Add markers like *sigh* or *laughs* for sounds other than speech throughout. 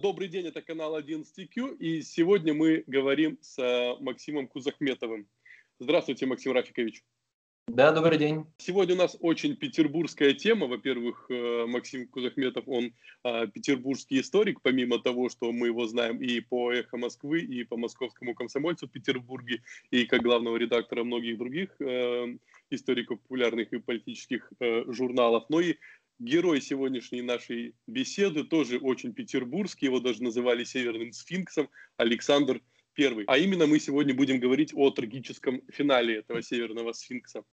Добрый день, это канал 11Q, и сегодня мы говорим с э, Максимом Кузахметовым. Здравствуйте, Максим Рафикович. Да, добрый день. Сегодня у нас очень петербургская тема. Во-первых, э, Максим Кузахметов, он э, петербургский историк, помимо того, что мы его знаем и по «Эхо Москвы», и по «Московскому комсомольцу» в Петербурге, и как главного редактора многих других историков популярных и политических журналов, но и герой сегодняшней нашей беседы тоже очень петербургский, его даже называли Северным сфинксом, Александр I. А именно мы сегодня будем говорить о трагическом финале этого Северного сфинкса.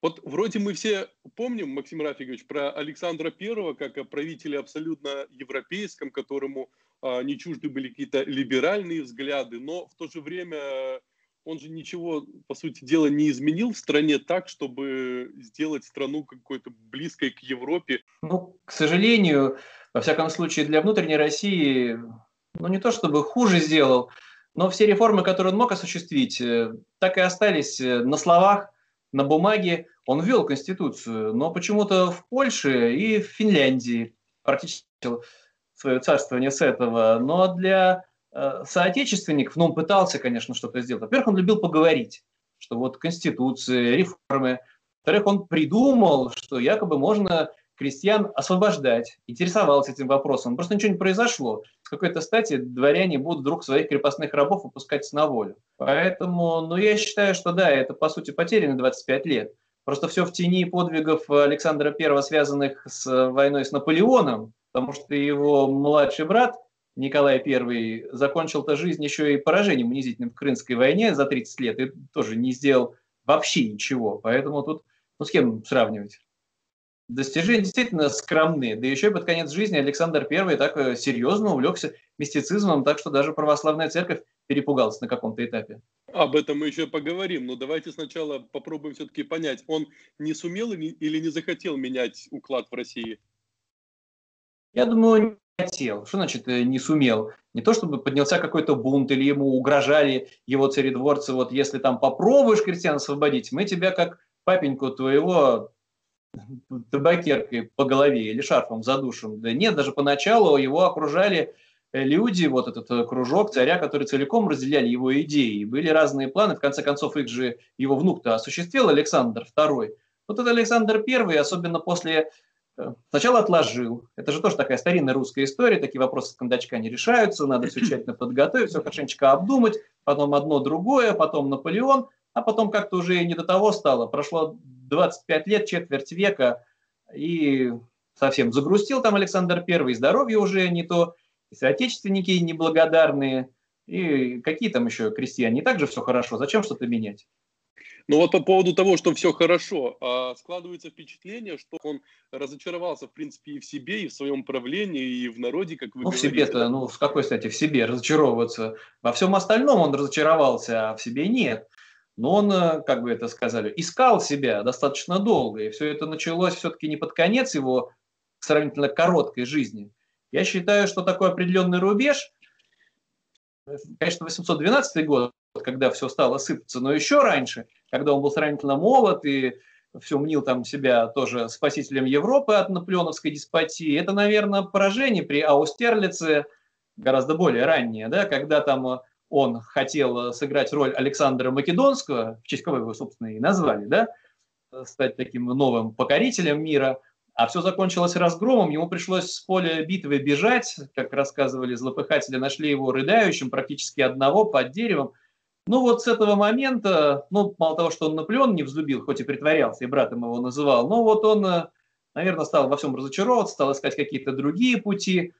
Вот вроде мы все помним, Максим Рафикович, про Александра I как о правителе абсолютно европейском, которому а, не чужды были какие-то либеральные взгляды, но в то же время он же ничего, по сути дела, не изменил в стране так, чтобы сделать страну какой-то близкой к Европе. Ну, к сожалению, во всяком случае, для внутренней России, ну, не то чтобы хуже сделал, но все реформы, которые он мог осуществить, э, так и остались э, на словах, на бумаге. Он ввел Конституцию, но почему-то в Польше и в Финляндии практически свое царствование с этого. Но для Э, соотечественник, ну, он пытался, конечно, что-то сделать. Во-первых, он любил поговорить, что вот конституции, реформы. Во-вторых, он придумал, что якобы можно крестьян освобождать, интересовался этим вопросом. Просто ничего не произошло. С какой-то стати дворяне будут вдруг своих крепостных рабов выпускать на волю. Поэтому, ну, я считаю, что да, это, по сути, потеряно 25 лет. Просто все в тени подвигов Александра I, связанных с войной с Наполеоном, потому что его младший брат – Николай I закончил-то жизнь еще и поражением унизительным в Крымской войне за 30 лет и тоже не сделал вообще ничего. Поэтому тут, ну с кем сравнивать? Достижения действительно скромные. Да еще и под конец жизни Александр I так э, серьезно увлекся мистицизмом, так что даже православная церковь перепугалась на каком-то этапе. Об этом мы еще поговорим, но давайте сначала попробуем все-таки понять, он не сумел или не захотел менять уклад в России? Я думаю, хотел. Что значит э, не сумел? Не то, чтобы поднялся какой-то бунт или ему угрожали его царедворцы, вот если там попробуешь крестьян освободить, мы тебя как папеньку твоего табакеркой по голове или шарфом задушим. Да нет, даже поначалу его окружали э, люди, вот этот э, кружок царя, которые целиком разделяли его идеи. Были разные планы, в конце концов их же его внук-то осуществил Александр II. Вот этот Александр I, особенно после Сначала отложил. Это же тоже такая старинная русская история. Такие вопросы с кондачка не решаются. Надо все тщательно подготовить, все хорошенечко обдумать. Потом одно другое, потом Наполеон. А потом как-то уже не до того стало. Прошло 25 лет, четверть века. И совсем загрустил там Александр Первый. Здоровье уже не то. И соотечественники неблагодарные. И какие там еще крестьяне? И так же все хорошо. Зачем что-то менять? Но вот по поводу того, что все хорошо, а, складывается впечатление, что он разочаровался, в принципе, и в себе, и в своем правлении, и в народе, как вы Ну, говорите. в себе-то, ну, в какой стати в себе разочаровываться? Во всем остальном он разочаровался, а в себе нет. Но он, э, как бы это сказали, искал себя достаточно долго, и все это началось все-таки не под конец его сравнительно короткой жизни. Я считаю, что такой определенный рубеж, э, конечно, 812 год, когда все стало сыпаться, но еще раньше, когда он был сравнительно молод и все мнил там себя тоже спасителем Европы от наполеоновской деспотии, это, наверное, поражение при Аустерлице гораздо более раннее, да, когда там он хотел сыграть роль Александра Македонского, в честь кого его, собственно, и назвали, да, стать таким новым покорителем мира, а все закончилось разгромом, ему пришлось с поля битвы бежать, как рассказывали злопыхатели, нашли его рыдающим, практически одного под деревом, ну вот с этого момента, ну мало того, что он Наполеон не взлюбил, хоть и притворялся, и братом его называл, но вот он, э, наверное, стал во всем разочаровываться, стал искать какие-то другие пути,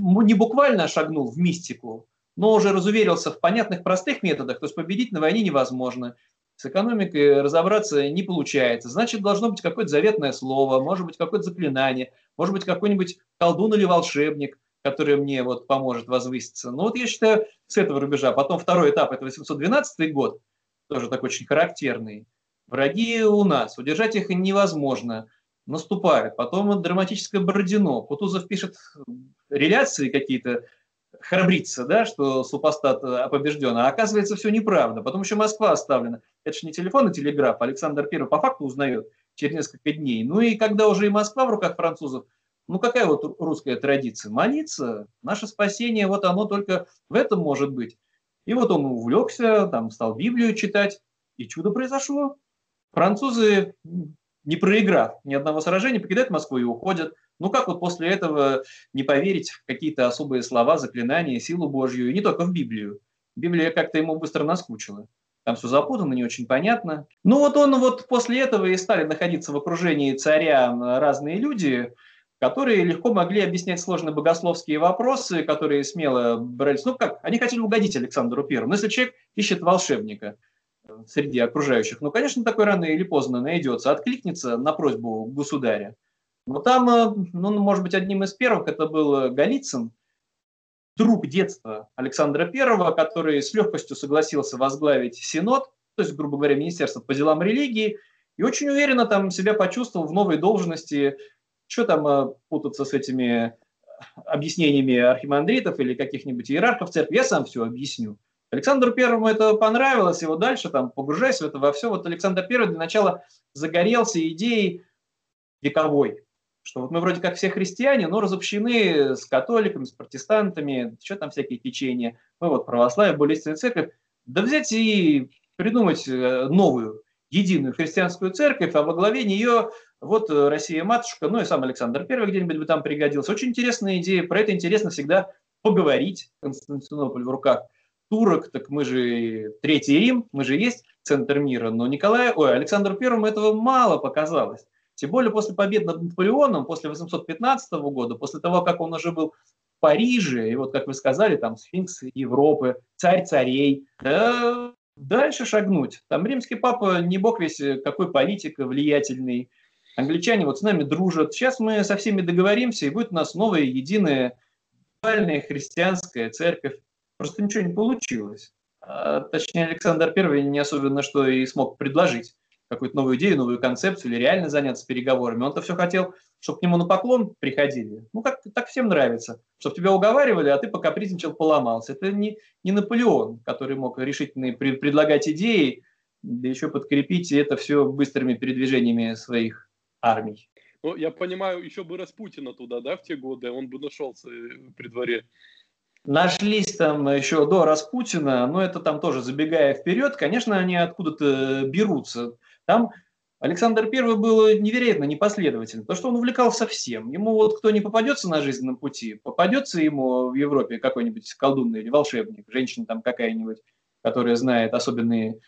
не буквально шагнул в мистику, но уже разуверился в понятных простых методах, то есть победить на войне невозможно, с экономикой разобраться не получается. Значит, должно быть какое-то заветное слово, может быть, какое-то заклинание, может быть, какой-нибудь колдун или волшебник – который мне вот поможет возвыситься. Ну вот я считаю, с этого рубежа. Потом второй этап, это 812 год, тоже такой очень характерный. Враги у нас, удержать их невозможно, наступают. Потом драматическое Бородино. Кутузов пишет реляции какие-то, храбрится, да, что супостат э, побежден, а оказывается все неправда. Потом еще Москва оставлена. Это же не телефон и телеграф. Александр I по факту узнает через несколько дней. Ну и когда уже и Москва в руках французов, Ну какая вот русская традиция? Молиться. Наше спасение, вот оно только в этом может быть. И вот он увлекся, там стал Библию читать, и чудо произошло. Французы, не проиграв ни одного сражения, покидают Москву и уходят. Ну как вот после этого не поверить в какие-то особые слова, заклинания, силу Божью, и не только в Библию. Библия как-то ему быстро наскучила. Там все запутано, не очень понятно. Ну вот он вот после этого и стали находиться в окружении царя разные люди, которые легко могли объяснять сложные богословские вопросы, которые смело брались. Ну как, они хотели угодить Александру Первому. Но если человек ищет волшебника среди окружающих, ну, конечно, такой рано или поздно найдется, откликнется на просьбу государя. Но там, э, ну, может быть, одним из первых это был Голицын, друг детства Александра I, который с легкостью согласился возглавить Синод, то есть, грубо говоря, Министерство по делам религии, и очень уверенно там себя почувствовал в новой должности. Что там э, путаться с этими объяснениями архимандритов или каких-нибудь иерархов церкви, я сам все объясню. Александру Первому это понравилось, и вот дальше, там, погружаясь в это во все, вот Александр Первый для начала загорелся идеей вековой, что вот мы вроде как все христиане, но разобщены с католиками, с протестантами, что там всякие течения. Мы вот православие, более истинная церковь. Да взять и придумать э, новую, единую христианскую церковь, а во главе нее вот э, Россия-матушка, ну и сам Александр Первый где-нибудь бы там пригодился. Очень интересная идея, про это интересно всегда поговорить. Константинополь в руках турок, так мы же Третий Рим, мы же есть центр мира, но Николай, ой, Александру Первому этого мало показалось. Тем более после побед над Наполеоном, после 815 года, после того, как он уже был в Париже, и вот, как вы сказали, там сфинкс Европы, царь царей, да, дальше шагнуть. Там римский папа не бог весь какой политик влиятельный. Англичане вот с нами дружат. Сейчас мы со всеми договоримся, и будет у нас новая единая христианская церковь. Просто ничего не получилось. А, точнее, Александр I не особенно что и смог предложить какую-то новую идею, новую концепцию или реально заняться переговорами. Он-то все хотел, чтобы к нему на поклон приходили. Ну, как так всем нравится. Чтобы тебя уговаривали, а ты покапризничал, поломался. Это не, не Наполеон, который мог решительно пред, предлагать идеи, да еще подкрепить это все быстрыми передвижениями своих армий. Ну, я понимаю, еще бы Распутина туда, да, в те годы, он бы нашелся при дворе. Нашлись там еще до Распутина, но это там тоже забегая вперед, конечно, они откуда-то берутся. Там Александр I был невероятно непоследовательным, потому что он увлекался всем. Ему вот кто не попадется на жизненном пути, попадется ему в Европе какой-нибудь колдунный или волшебник, женщина там какая-нибудь, которая знает особенные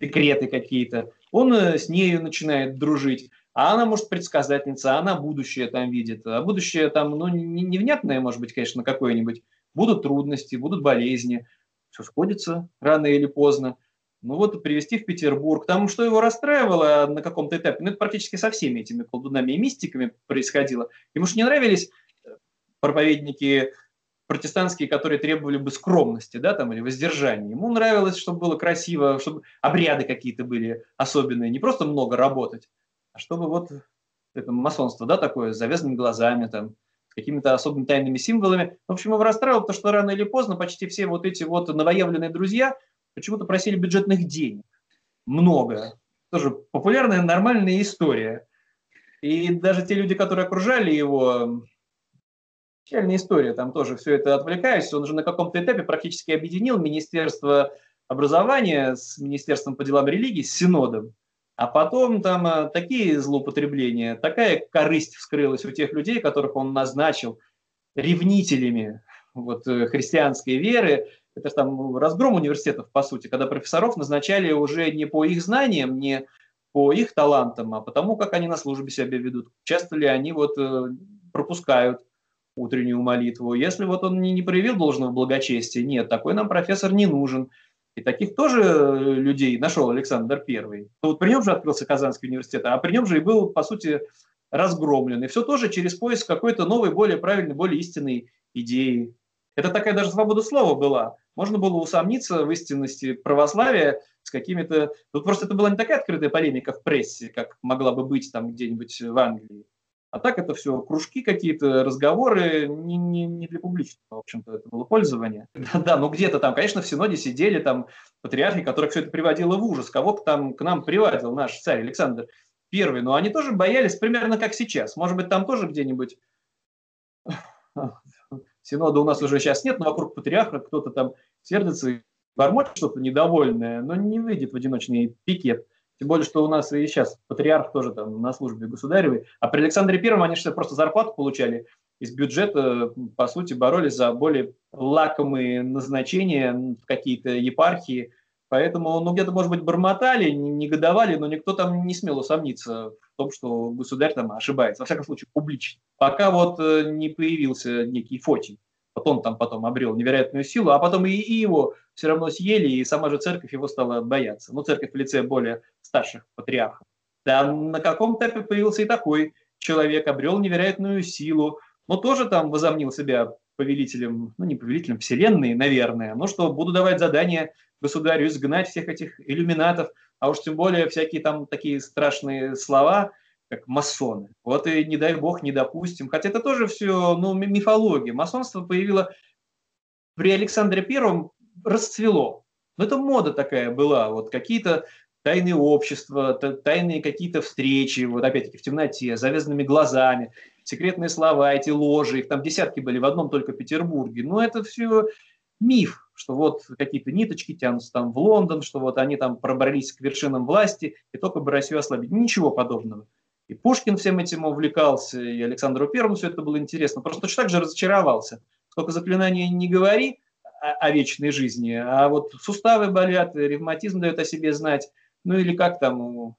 секреты какие-то, он э, с нею начинает дружить. А она, может, предсказательница, она будущее там видит. А будущее там, ну, невнятное, может быть, конечно, какое-нибудь. Будут трудности, будут болезни. Все сходится рано или поздно ну вот привести в Петербург. Там что его расстраивало на каком-то этапе, ну это практически со всеми этими колдунами и мистиками происходило. Ему же не нравились э, проповедники протестантские, которые требовали бы скромности, да, там, или воздержания. Ему нравилось, чтобы было красиво, чтобы обряды какие-то были особенные, не просто много работать, чтобы вот это масонство, да, такое, с завязанными глазами, там, с какими-то особыми тайными символами. В общем, его расстраивало, потому что рано или поздно почти все вот эти вот новоявленные друзья – почему-то просили бюджетных денег. Много. Тоже популярная, нормальная история. И даже те люди, которые окружали его, печальная история, там тоже все это отвлекаясь, он же на каком-то этапе практически объединил Министерство образования с Министерством по делам религии, с Синодом. А потом там а, такие злоупотребления, такая корысть вскрылась у тех людей, которых он назначил ревнителями вот, э, христианской веры, это же там разгром университетов, по сути, когда профессоров назначали уже не по их знаниям, не по их талантам, а потому, как они на службе себя ведут. Часто ли они вот э, пропускают утреннюю молитву. Если вот он не, не проявил должного благочестия, нет, такой нам профессор не нужен. И таких тоже э, людей нашел Александр Первый. Ну, вот при нем же открылся Казанский университет, а при нем же и был, по сути, разгромлен. И все тоже через поиск какой-то новой, более правильной, более истинной идеи. Это такая даже свобода слова была можно было усомниться в истинности православия с какими-то... Тут просто это была не такая открытая полемика в прессе, как могла бы быть там где-нибудь в Англии. А так это все кружки какие-то, разговоры, не, не, не для публичного, в общем-то, это было пользование. *laughs* Да, да, ну где-то там, конечно, в Синоде сидели там патриархи, которых все это приводило в ужас. Кого-то там к нам приводил наш царь Александр первый, но они тоже боялись примерно как сейчас. Может быть, там тоже где-нибудь *laughs* синода у нас уже сейчас нет, но вокруг патриарха кто-то там сердится и бормочет что-то недовольное, но не выйдет в одиночный пикет. Тем более, что у нас и сейчас патриарх тоже там на службе государевой. А при Александре Первом они же просто зарплату получали из бюджета, по сути, боролись за более лакомые назначения в какие-то епархии. Поэтому, ну, где-то, может быть, бормотали, негодовали, но никто там не смел усомниться в том, что государь там ошибается. Во всяком случае, публично. Пока вот э, не появился некий Фотий. Он там потом обрел невероятную силу, а потом и, его все равно съели, и сама же церковь его стала бояться. Ну, церковь в лице более старших патриархов. Да, на каком этапе появился и такой человек, обрел невероятную силу, но тоже там возомнил себя повелителем, ну не повелителем вселенной, наверное, но что буду давать задания государю изгнать всех этих иллюминатов, а уж тем более всякие там такие страшные слова, как масоны. Вот и не дай бог не допустим. Хотя это тоже все ну, мифология. Масонство появилось при Александре Первом, расцвело. Но это мода такая была. Вот какие-то тайные общества, тайные какие-то встречи, вот опять-таки в темноте, завязанными глазами, секретные слова, эти ложи, их там десятки были в одном только Петербурге. Но это все миф, что вот какие-то ниточки тянутся там в Лондон, что вот они там пробрались к вершинам власти и только бы Россию ослабить. Ничего подобного. И Пушкин всем этим увлекался, и Александру Первому все это было интересно. Просто точно так же разочаровался. Сколько заклинаний не говори о, о вечной жизни, а вот суставы болят, ревматизм дает о себе знать, ну или как там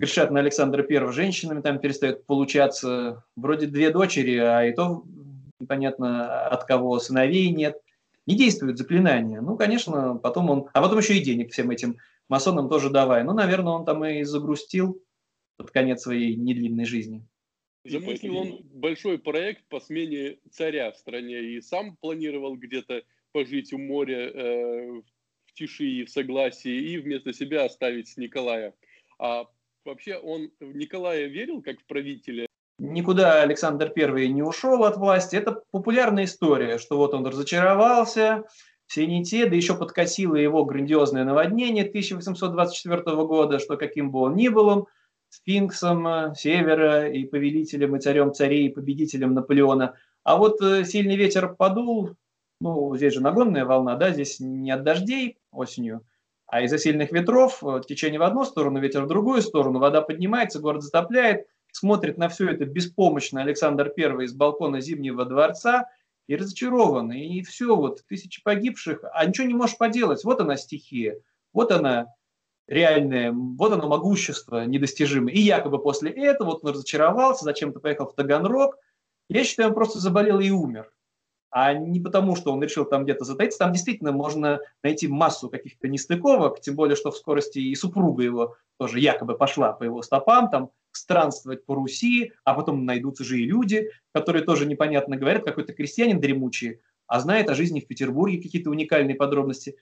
грешат на Александра Первого женщинами, там перестает получаться вроде две дочери, а и то непонятно от кого сыновей нет. Не действует заклинание. Ну, конечно, потом он... А потом еще и денег всем этим масонам тоже давай. Ну, наверное, он там и загрустил под конец своей недлинной жизни. Замыслил он большой проект по смене царя в стране и сам планировал где-то пожить у моря э, в тиши и в согласии и вместо себя оставить Николая. А вообще он в Николая верил как в правителя? Никуда Александр I не ушел от власти. Это популярная история, что вот он разочаровался, все не те, да еще подкосило его грандиозное наводнение 1824 года, что каким бы он ни был, он сфинксом э, севера и повелителем и царем царей и победителем Наполеона. А вот э, сильный ветер подул, ну, здесь же нагонная волна, да, здесь не от дождей осенью, а из-за сильных ветров э, течение в одну сторону, ветер в другую сторону, вода поднимается, город затопляет, смотрит на все это беспомощно Александр I из балкона Зимнего дворца и разочарован. И все, вот тысячи погибших, а ничего не можешь поделать. Вот она стихия, вот она реальное, вот оно могущество недостижимое. И якобы после этого вот он разочаровался, зачем-то поехал в Таганрог. Я считаю, он просто заболел и умер. А не потому, что он решил там где-то затаиться. Там действительно можно найти массу каких-то нестыковок, тем более, что в скорости и супруга его тоже якобы пошла по его стопам, там странствовать по Руси, а потом найдутся же и люди, которые тоже непонятно говорят, какой-то крестьянин дремучий, а знает о жизни в Петербурге какие-то уникальные подробности.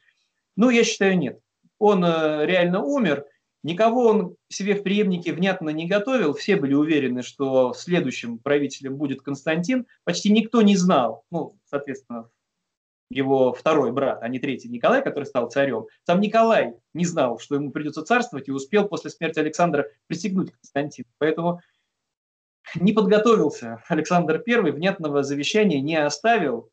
Ну, я считаю, нет он э, реально умер, никого он себе в преемнике внятно не готовил, все были уверены, что следующим правителем будет Константин, почти никто не знал, ну, соответственно, его второй брат, а не третий Николай, который стал царем. Сам Николай не знал, что ему придется царствовать, и успел после смерти Александра присягнуть Константину. Поэтому не подготовился Александр I, внятного завещания не оставил.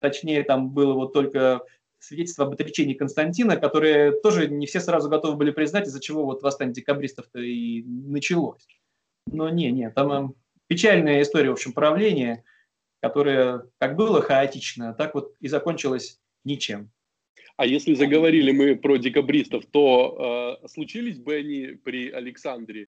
Точнее, там было вот только свидетельство об отречении Константина, которые тоже не все сразу готовы были признать, из-за чего вот восстание декабристов-то и началось. Но не, не, там э, печальная история, в общем, правления, которая как было хаотично, так вот и закончилась ничем. А если заговорили мы про декабристов, то э, случились бы они при Александре?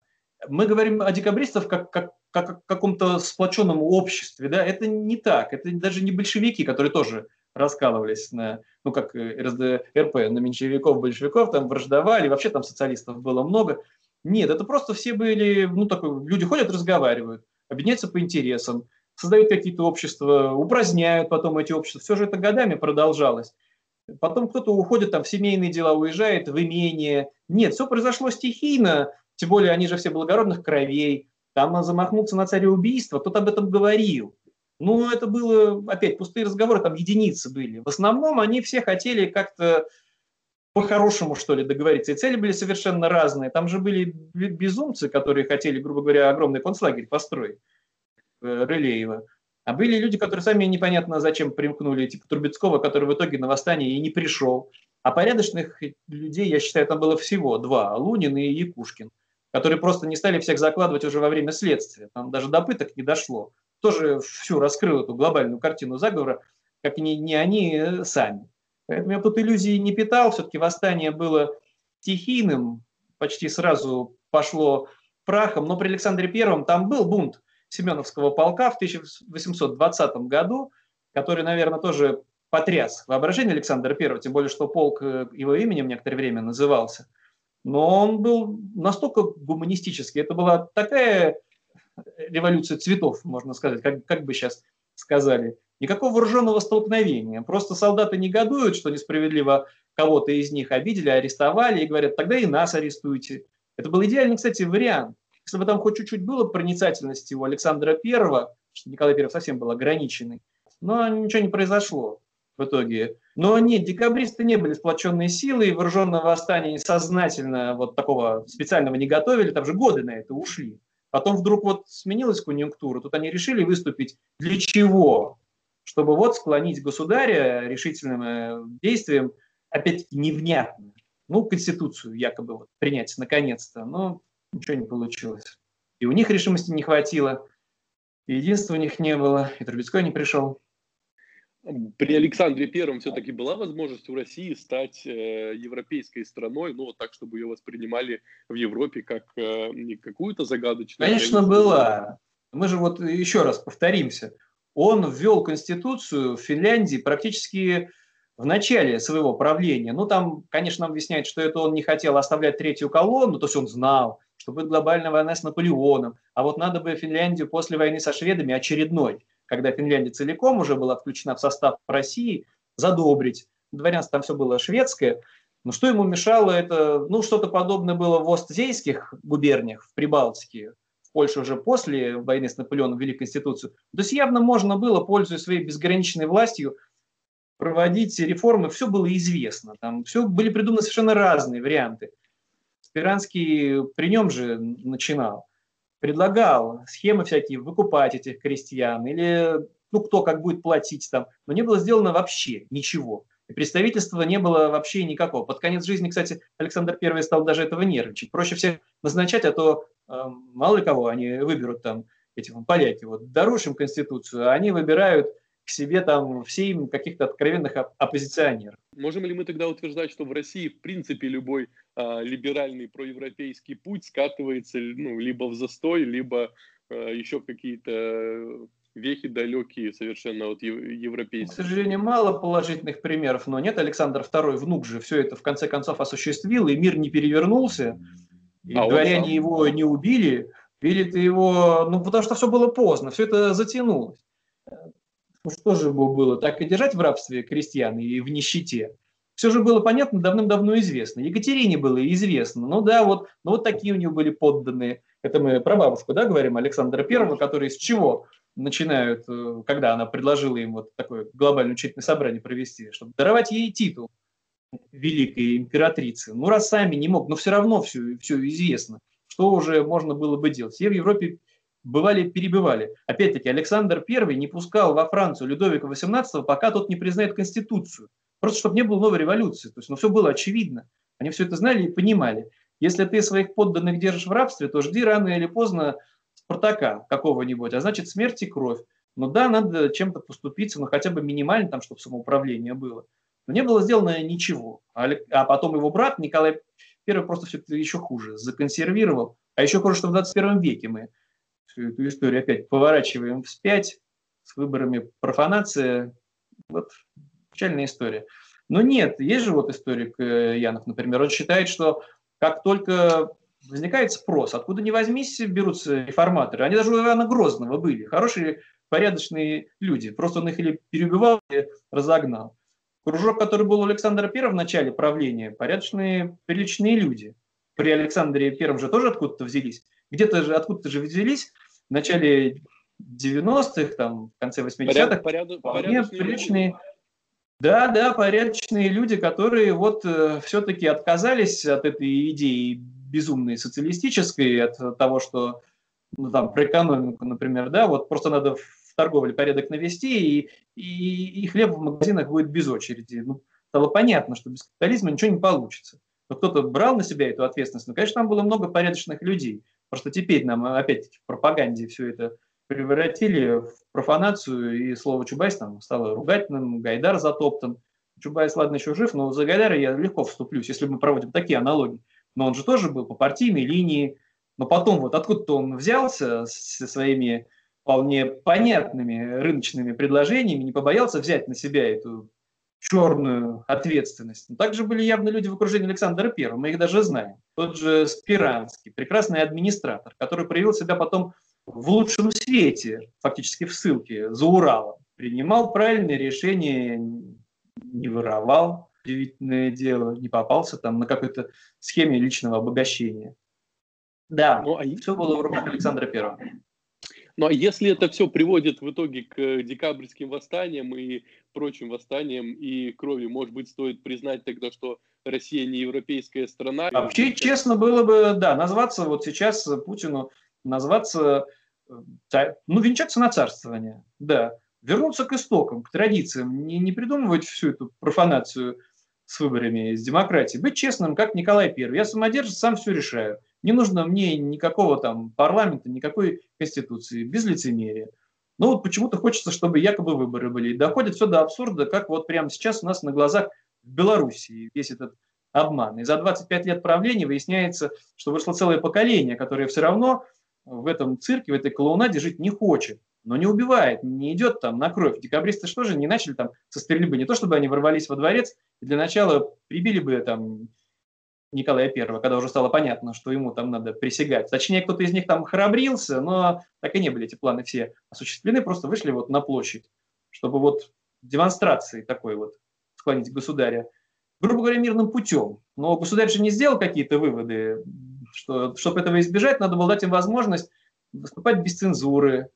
Мы говорим о декабристах как, как, как о каком-то сплоченном обществе, да, это не так, это даже не большевики, которые тоже раскалывались на, ну, как РСДРП, на меньшевиков, большевиков, там враждовали, вообще там социалистов было много. Нет, это просто все были, ну, такой, люди ходят, разговаривают, объединяются по интересам, создают какие-то общества, упраздняют потом эти общества. Все же это годами продолжалось. Потом кто-то уходит там в семейные дела, уезжает в имение. Нет, все произошло стихийно, тем более они же все благородных кровей. Там замахнуться на цареубийство, кто-то об этом говорил. Ну, это было, опять, пустые разговоры, там единицы были. В основном они все хотели как-то по-хорошему, что ли, договориться. И цели были совершенно разные. Там же были безумцы, которые хотели, грубо говоря, огромный концлагерь построить, э, Рылеева. А были люди, которые сами непонятно зачем примкнули, типа Трубецкого, который в итоге на восстание и не пришел. А порядочных людей, я считаю, там было всего два – Лунин и Якушкин, которые просто не стали всех закладывать уже во время следствия. Там даже до пыток не дошло. Тоже всю раскрыл эту глобальную картину заговора, как не, не они э, сами. Поэтому я тут иллюзий не питал, все-таки восстание было стихийным, почти сразу пошло прахом, но при Александре Первом там был бунт Семеновского полка в 1820 году, который, наверное, тоже потряс воображение Александра Первого, тем более, что полк э, его именем некоторое время назывался. Но он был настолько гуманистический, это была такая революция цветов, можно сказать, как, как бы сейчас сказали, Никакого вооруженного столкновения. Просто солдаты негодуют, что несправедливо кого-то из них обидели, арестовали и говорят, тогда и нас арестуйте. Это был идеальный, кстати, вариант. Если бы там хоть чуть-чуть было проницательности у Александра Первого, что Николай Первый совсем был ограниченный, но ничего не произошло в итоге. Но нет, декабристы не были сплоченной силой, вооруженного восстания сознательно вот такого специального не готовили, там же годы на это ушли. Потом вдруг вот сменилась конъюнктура, тут они решили выступить для чего? чтобы вот склонить государя решительным э, действием, опять-таки невнятно, ну, Конституцию якобы вот принять наконец-то, но ничего не получилось. И у них решимости не хватило, и единства у них не было, и Трубецкой не пришел. При Александре Первом все-таки была возможность у России стать э, европейской страной, ну, так, чтобы ее воспринимали в Европе как э, не какую-то загадочную... Конечно, была. Мы же вот еще раз повторимся – он ввел конституцию в Финляндии практически в начале своего правления. Ну, там, конечно, нам объясняют, что это он не хотел оставлять третью колонну, то есть он знал, что будет глобальная война с Наполеоном, а вот надо бы Финляндию после войны со шведами очередной, когда Финляндия целиком уже была включена в состав России, задобрить. Дворянство там все было шведское, но что ему мешало, это, ну, что-то подобное было в Остзейских губерниях, в Прибалтике, Польша уже после войны с Наполеоном ввели Конституцию. То есть явно можно было, пользуясь своей безграничной властью, проводить реформы. Все было известно. Там все были придуманы совершенно разные варианты. Спиранский при нем же начинал. Предлагал схемы всякие выкупать этих крестьян или ну кто как будет платить там. Но не было сделано вообще ничего. И представительства не было вообще никакого. Под конец жизни, кстати, Александр I стал даже этого нервничать. Проще всех назначать, а то мало ли кого они выберут там, эти поляки, вот дорожим Конституцию, а они выбирают к себе там все им каких-то откровенных оппозиционеров. Можем ли мы тогда утверждать, что в России в принципе любой а, либеральный проевропейский путь скатывается ну, либо в застой, либо а, еще в какие-то вехи далекие совершенно от европейских. К сожалению, мало положительных примеров, но нет, Александр II, внук же, все это в конце концов осуществил, и мир не перевернулся. И а дворяне сам... его не убили, убили-то его, ну, потому что все было поздно, все это затянулось. Ну, что же было, так и держать в рабстве крестьян и в нищете? Все же было понятно, давным-давно известно. Екатерине было известно. Ну да, вот, ну вот такие у нее были подданные. Это мы про бабушку, да, говорим, Александра Первого, который из чего начинают, э, когда она предложила им вот такое глобальное учительное собрание провести, чтобы даровать ей титул великой императрицы. Ну, раз сами не мог, но все равно все, все известно. Что уже можно было бы делать? Все в Европе бывали, перебывали. Опять-таки, Александр I не пускал во Францию Людовика XVIII, пока тот не признает Конституцию. Просто чтобы не было новой революции. То есть, ну, все было очевидно. Они все это знали и понимали. Если ты своих подданных держишь в рабстве, то жди рано или поздно Спартака какого-нибудь, а значит смерть и кровь. Ну да, надо чем-то поступиться, но хотя бы минимально, там, чтобы самоуправление было. Но не было сделано ничего. А, а потом его брат Николай I просто все это еще хуже законсервировал. А еще хуже, что в 21 веке мы всю эту историю опять поворачиваем вспять с выборами профанация. Вот печальная история. Но нет, есть же вот историк э, Янов, например, он считает, что как только возникает спрос, откуда не возьмись, берутся реформаторы. Они даже у Ивана Грозного были, хорошие, порядочные люди. Просто он их или переубивал, или разогнал. Кружок, который был у Александра I в начале правления, порядочные, приличные люди. При Александре I же тоже откуда-то взялись. Где-то же откуда-то же взялись в начале 90-х, там, в конце 80-х. Поряд, поряд, приличные, Да, да, порядочные люди, которые вот э, все-таки отказались от этой идеи безумной социалистической, от того, что ну, там, про экономику, например, да, вот просто надо в торговле порядок навести, и, и, и хлеб в магазинах будет без очереди. Ну, стало понятно, что без капитализма ничего не получится. Но кто-то брал на себя эту ответственность. Ну, конечно, там было много порядочных людей. Просто теперь нам опять-таки в пропаганде все это превратили в профанацию, и слово Чубайс там стало ругательным, Гайдар затоптан. Чубайс, ладно, еще жив, но за Гайдара я легко вступлюсь, если мы проводим такие аналогии. Но он же тоже был по партийной линии, но потом вот откуда-то он взялся со своими вполне понятными рыночными предложениями, не побоялся взять на себя эту черную ответственность. Но также были явно люди в окружении Александра I, мы их даже знаем. Тот же Спиранский, прекрасный администратор, который проявил себя потом в лучшем свете, фактически в ссылке, за Уралом. Принимал правильные решения, не воровал, удивительное дело, не попался там на какой-то схеме личного обогащения. Да, ну, а все было в руках Александра Первого. Ну а если это все приводит в итоге к декабрьским восстаниям и прочим восстаниям и крови, может быть, стоит признать тогда, что Россия не европейская страна? Вообще, честно было бы, да, назваться вот сейчас Путину, назваться, э, ну, венчаться на царствование, да, вернуться к истокам, к традициям, не, не придумывать всю эту профанацию с выборами, с демократией, быть честным, как Николай I. Я самодержец, сам все решаю. Не нужно мне никакого там парламента, никакой конституции, без лицемерия. Но вот почему-то хочется, чтобы якобы выборы были. И доходит все до абсурда, как вот прямо сейчас у нас на глазах в Белоруссии весь этот обман. И за 25 лет правления выясняется, что вышло целое поколение, которое все равно в этом цирке, в этой клоунаде жить не хочет, но не убивает, не идет там на кровь. Декабристы что же не начали там со стрельбы? Не то, чтобы они ворвались во дворец и для начала прибили бы там Николая I, когда уже стало понятно, что ему там надо присягать. Точнее, кто-то из них там храбрился, но так и не были эти планы все осуществлены, просто вышли вот на площадь, чтобы вот демонстрации такой вот склонить государя, грубо говоря, мирным путем. Но государь же не сделал какие-то выводы, что, чтобы этого избежать, надо было дать им возможность выступать без цензуры,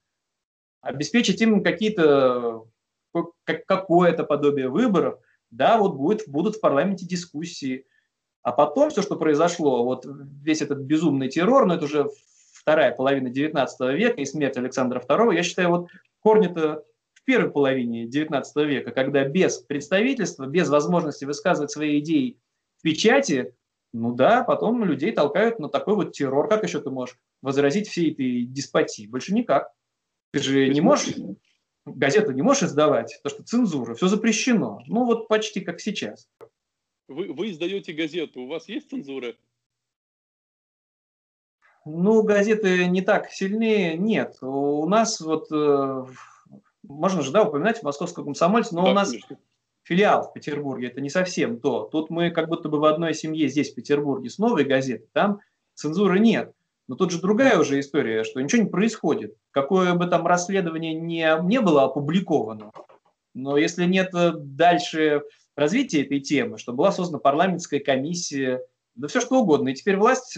обеспечить им какие-то какое-то подобие выборов, да, вот будет, будут в парламенте дискуссии, а потом все, что произошло, вот весь этот безумный террор, но это уже вторая половина XIX века и смерть Александра II, я считаю, вот корни-то в первой половине XIX века, когда без представительства, без возможности высказывать свои идеи в печати, ну да, потом людей толкают на такой вот террор. Как еще ты можешь возразить всей этой деспотии? Больше никак. Ты же не можешь, газету не можешь издавать, то что цензура, все запрещено. Ну вот почти как сейчас. Вы, вы издаете газету, у вас есть цензура? Ну, газеты не так сильны, нет. У нас вот, э, можно же, да, упоминать в московском комсомольце, но да, у нас конечно. филиал в Петербурге, это не совсем то. Тут мы как будто бы в одной семье здесь, в Петербурге, с новой газетой, там цензуры нет. Но тут же другая уже история, что ничего не происходит. Какое бы там расследование не, не было опубликовано, но если нет э, дальше развития этой темы, что была создана парламентская комиссия, да все что угодно. И теперь власть,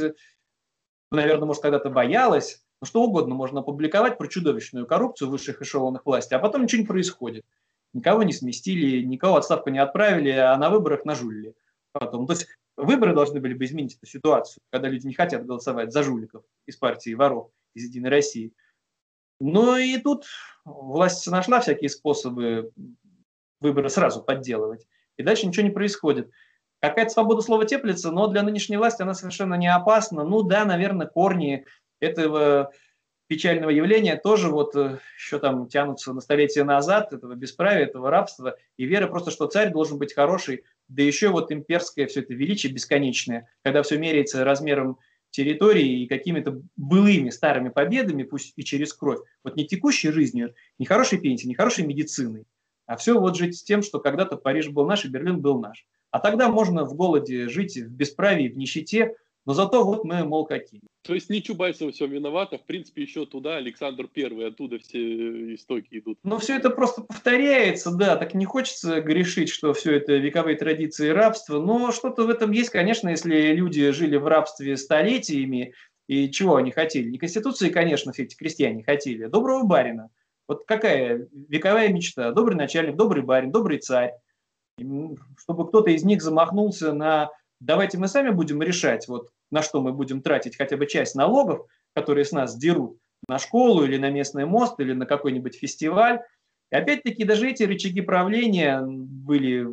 наверное, может, когда-то боялась, но что угодно можно опубликовать про чудовищную коррупцию в высших эшелонах власти, а потом ничего не происходит. Никого не сместили, никого отставку не отправили, а на выборах нажулили. Потом. То есть выборы должны были бы изменить эту ситуацию, когда люди не хотят голосовать за жуликов из партии воров, из «Единой России». Но и тут власть нашла всякие способы выборы сразу подделывать и дальше ничего не происходит. Какая-то свобода слова теплится, но для нынешней власти она совершенно не опасна. Ну да, наверное, корни этого печального явления тоже вот э, еще там тянутся на столетия назад, этого бесправия, этого рабства, и вера просто, что царь должен быть хороший, да еще вот имперское все это величие бесконечное, когда все меряется размером территории и какими-то былыми старыми победами, пусть и через кровь, вот не текущей жизнью, не хорошей пенсией, не хорошей медициной, а все вот жить с тем, что когда-то Париж был наш и Берлин был наш. А тогда можно в голоде жить, в бесправии, в нищете, но зато вот мы, мол, какие. То есть не Чубайсов все виновато, в принципе, еще туда Александр Первый, оттуда все истоки идут. Ну, все это просто повторяется, да, так не хочется грешить, что все это вековые традиции рабства, но что-то в этом есть, конечно, если люди жили в рабстве столетиями, и чего они хотели? Не Конституции, конечно, все эти крестьяне хотели, а доброго барина. Вот какая вековая мечта? Добрый начальник, добрый барин, добрый царь. чтобы кто-то из них замахнулся на давайте мы сами будем решать, вот на что мы будем тратить хотя бы часть налогов, которые с нас дерут, на школу или на местный мост или на какой-нибудь фестиваль. И опять-таки даже эти рычаги правления были...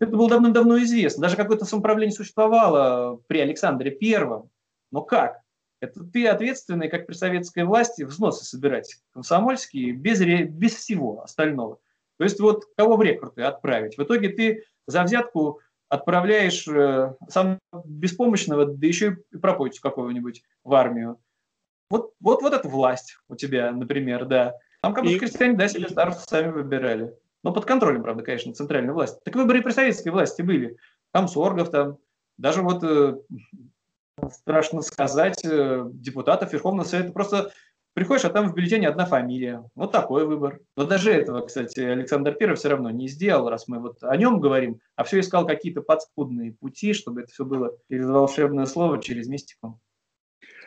Это было давным-давно известно. Даже какое-то самоуправление существовало при Александре Первом. Но как? Это ты ответственный, как при советской власти, взносы собирать комсомольские без, без всего остального. То есть вот кого в рекруты отправить? В итоге ты за взятку отправляешь э, сам беспомощного, да еще и пропойцу какого-нибудь в армию. Вот, вот, вот эта власть у тебя, например, да. Там как бы и... крестьяне, да, себе старостов сами выбирали. Но под контролем, правда, конечно, центральной власти. Так выборы при советской власти были. Там Соргов, там, даже вот э, страшно сказать, э, депутатов Верховного Совета просто Приходишь, а там в бюллетене одна фамилия. Вот такой выбор. Но даже этого, кстати, Александр Первый все равно не сделал, раз мы вот о нем говорим, а все искал какие-то подспудные пути, чтобы это все было через волшебное слово, через мистику.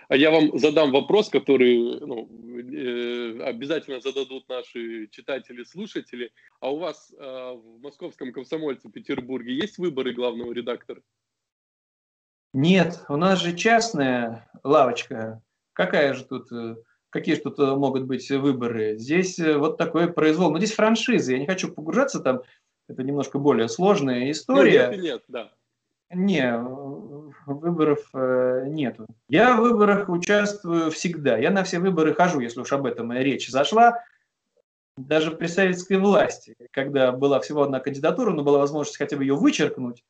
А я вам задам вопрос, который ну, э, обязательно зададут наши читатели, слушатели. А у вас э, в московском комсомольце Петербурге есть выборы главного редактора? Нет, у нас же частная лавочка. Какая же тут э, какие что то могут быть выборы. Здесь э, вот такой произвол. Но здесь франшизы. Я не хочу погружаться там. Это немножко более сложная история. Ну, нет, нет, да. Не, выборов э, нету. Я в выборах участвую всегда. Я на все выборы хожу, если уж об этом речь зашла. Даже при советской власти, когда была всего одна кандидатура, но была возможность хотя бы ее вычеркнуть.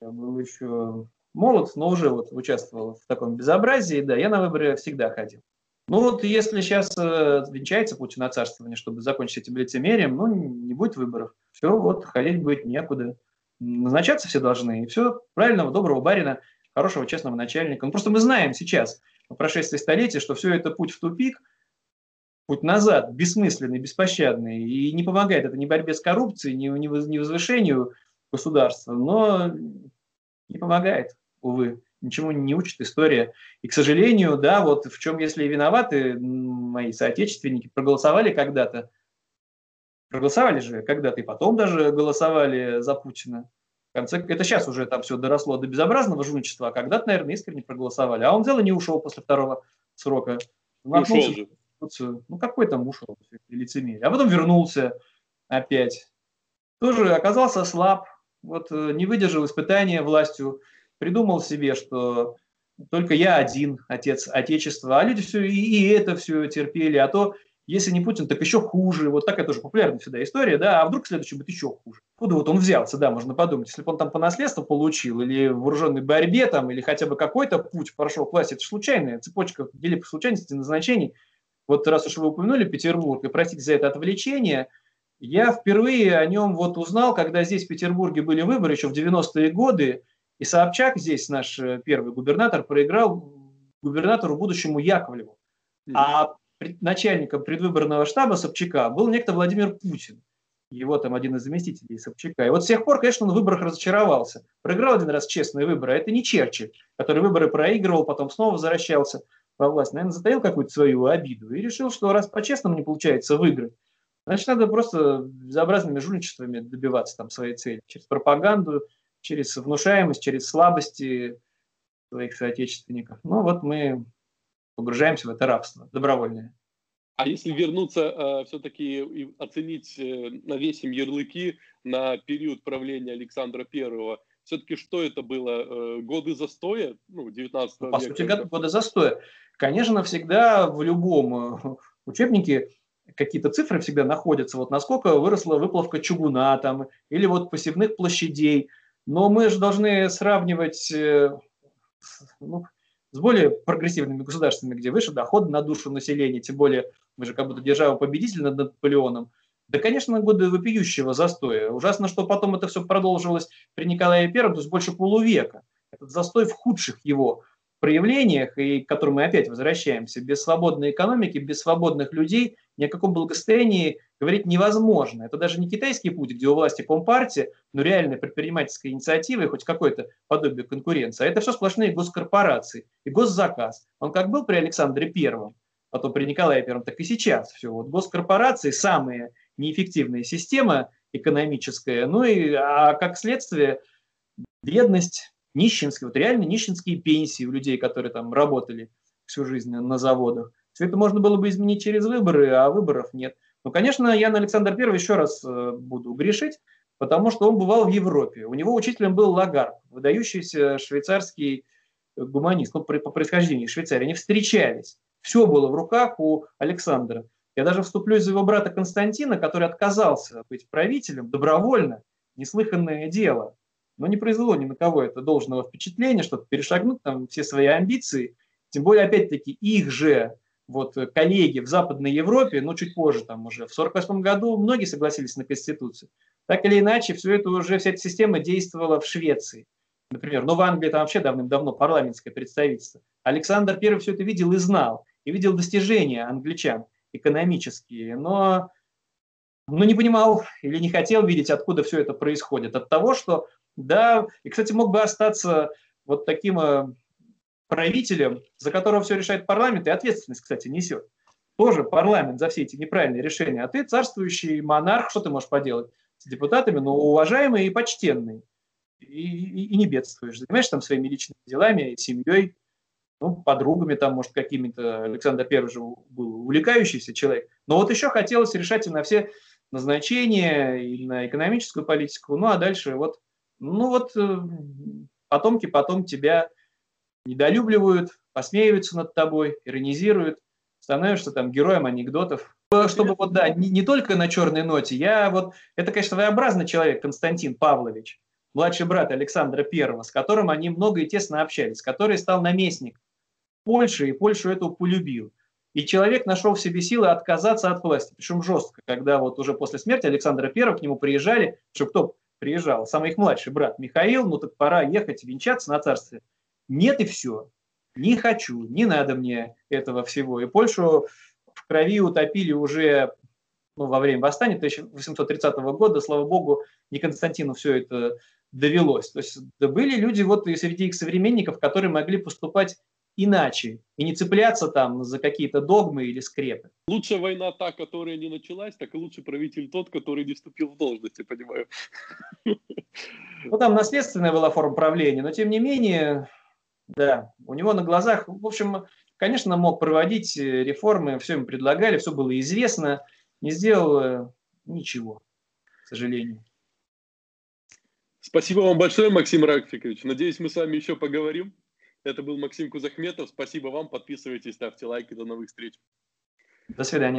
Я был еще молод, но уже вот участвовал в таком безобразии. Да, я на выборы всегда ходил. Ну вот если сейчас э, венчается Путин на царствование, чтобы закончить этим лицемерием, ну не будет выборов. Все, вот ходить будет некуда. Назначаться все должны. И все, правильного, доброго барина, хорошего, честного начальника. Ну просто мы знаем сейчас, по прошествии столетия, что все это путь в тупик, путь назад, бессмысленный, беспощадный. И не помогает это ни борьбе с коррупцией, ни, ни возвышению государства, но не помогает, увы ничему не учит история. И, к сожалению, да, вот в чем, если и виноваты мои соотечественники, проголосовали когда-то, проголосовали же когда-то и потом даже голосовали за Путина. В конце, это сейчас уже там все доросло до безобразного жульничества, а когда-то, наверное, искренне проголосовали. А он взял и не ушел после второго срока. Ушел же. Ну, какой там ушел, лицемерие. А потом вернулся опять. Тоже оказался слаб, вот э, не выдержал испытания властью, придумал себе, что только я один отец Отечества, а люди все и, это все терпели, а то если не Путин, так еще хуже. Вот такая тоже популярная всегда история, да, а вдруг следующий будет еще хуже. Куда вот он взялся, да, можно подумать. Если бы он там по наследству получил, или в вооруженной борьбе, там, или хотя бы какой-то путь прошел к власти, это случайная цепочка по случайности назначений. Вот раз уж вы упомянули Петербург, и простите за это отвлечение, я впервые о нем вот узнал, когда здесь в Петербурге были выборы еще в 90-е годы, и Собчак здесь, наш э, первый губернатор, проиграл губернатору будущему Яковлеву. А начальником предвыборного штаба Собчака был некто Владимир Путин. Его там один из заместителей Собчака. И вот с тех пор, конечно, он в выборах разочаровался. Проиграл один раз честные выборы, а это не Черчилль, который выборы проигрывал, потом снова возвращался во власть. Наверное, затаил какую-то свою обиду и решил, что раз по-честному не получается выиграть, значит, надо просто безобразными жульничествами добиваться там своей цели. Через пропаганду, через внушаемость, через слабости своих соотечественников. Ну вот мы погружаемся в это рабство добровольное. А если вернуться э, все-таки и оценить, э, навесим ярлыки на период правления Александра Первого, все-таки что это было? Э, годы застоя? Ну, 19 ну, По века? сути, годы застоя. Конечно, всегда в любом э, учебнике какие-то цифры всегда находятся. Вот насколько выросла выплавка чугуна там, или вот посевных площадей – но мы же должны сравнивать э, ну, с более прогрессивными государствами, где выше доход на душу населения, тем более мы же как будто держава-победитель над Наполеоном. Да, конечно, годы вопиющего застоя. Ужасно, что потом это все продолжилось при Николае Первом, то есть больше полувека. Этот застой в худших его проявлениях, и к которым мы опять возвращаемся, без свободной экономики, без свободных людей ни о каком благосостоянии говорить невозможно. Это даже не китайский путь, где у власти компартия, но реальная предпринимательская инициатива и хоть какое-то подобие конкуренции. А это все сплошные госкорпорации и госзаказ. Он как был при Александре Первом, потом при Николае Первом, так и сейчас. Все. Вот госкорпорации самые неэффективная система экономическая, ну и а как следствие бедность, нищенские, вот реально нищенские пенсии у людей, которые там работали всю жизнь на заводах. Все это можно было бы изменить через выборы, а выборов нет. Ну, конечно, Ян Александр I еще раз э, буду грешить, потому что он бывал в Европе. У него учителем был Лагард, выдающийся швейцарский гуманист, ну, по происхождению Швейцарии. Они встречались. Все было в руках у Александра. Я даже вступлюсь за его брата Константина, который отказался быть правителем добровольно. Неслыханное дело. Но не произвело ни на кого это должного впечатления, чтобы перешагнуть там все свои амбиции. Тем более, опять-таки, их же вот коллеги в Западной Европе, ну, чуть позже, там уже в 1948 году многие согласились на Конституцию. Так или иначе, все это уже, вся эта система действовала в Швеции. Например, ну, в Англии там вообще давным-давно парламентское представительство. Александр I все это видел и знал, и видел достижения англичан экономические, но ну, не понимал или не хотел видеть, откуда все это происходит. От того, что, да, и, кстати, мог бы остаться вот таким э, правителем, за которого все решает парламент, и ответственность, кстати, несет. Тоже парламент за все эти неправильные решения. А ты царствующий монарх, что ты можешь поделать с депутатами, но уважаемый и почтенный. И, и, и не бедствуешь. Занимаешься там своими личными делами, семьей, ну, подругами там, может, какими-то. Александр Первый же был увлекающийся человек. Но вот еще хотелось решать и на все назначения, и на экономическую политику. Ну, а дальше вот, ну вот, э, потомки потом тебя недолюбливают, посмеиваются над тобой, иронизируют, становишься там героем анекдотов. Чтобы вот, да, не, не только на черной ноте, я вот, это, конечно, своеобразный человек, Константин Павлович, младший брат Александра Первого, с которым они много и тесно общались, который стал наместник Польши, и Польшу эту полюбил. И человек нашел в себе силы отказаться от власти, причем жестко, когда вот уже после смерти Александра Первого к нему приезжали, что кто приезжал, самый их младший брат Михаил, ну так пора ехать, венчаться на царстве. Нет и все. Не хочу, не надо мне этого всего. И Польшу в крови утопили уже ну, во время восстания 1830 года. Слава богу, не Константину все это довелось. То есть да были люди вот и среди их современников, которые могли поступать иначе и не цепляться там за какие-то догмы или скрепы. Лучше война та, которая не началась, так и лучше правитель тот, который не вступил в должность, я понимаю. Ну, там наследственная была форма правления, но тем не менее, да, у него на глазах, в общем, конечно, мог проводить э, реформы, все им предлагали, все было известно, не сделал э, ничего, к сожалению. Спасибо вам большое, Максим Рафикович. Надеюсь, мы с вами еще поговорим. Это был Максим Кузахметов. Спасибо вам. Подписывайтесь, ставьте лайки. До новых встреч. До свидания.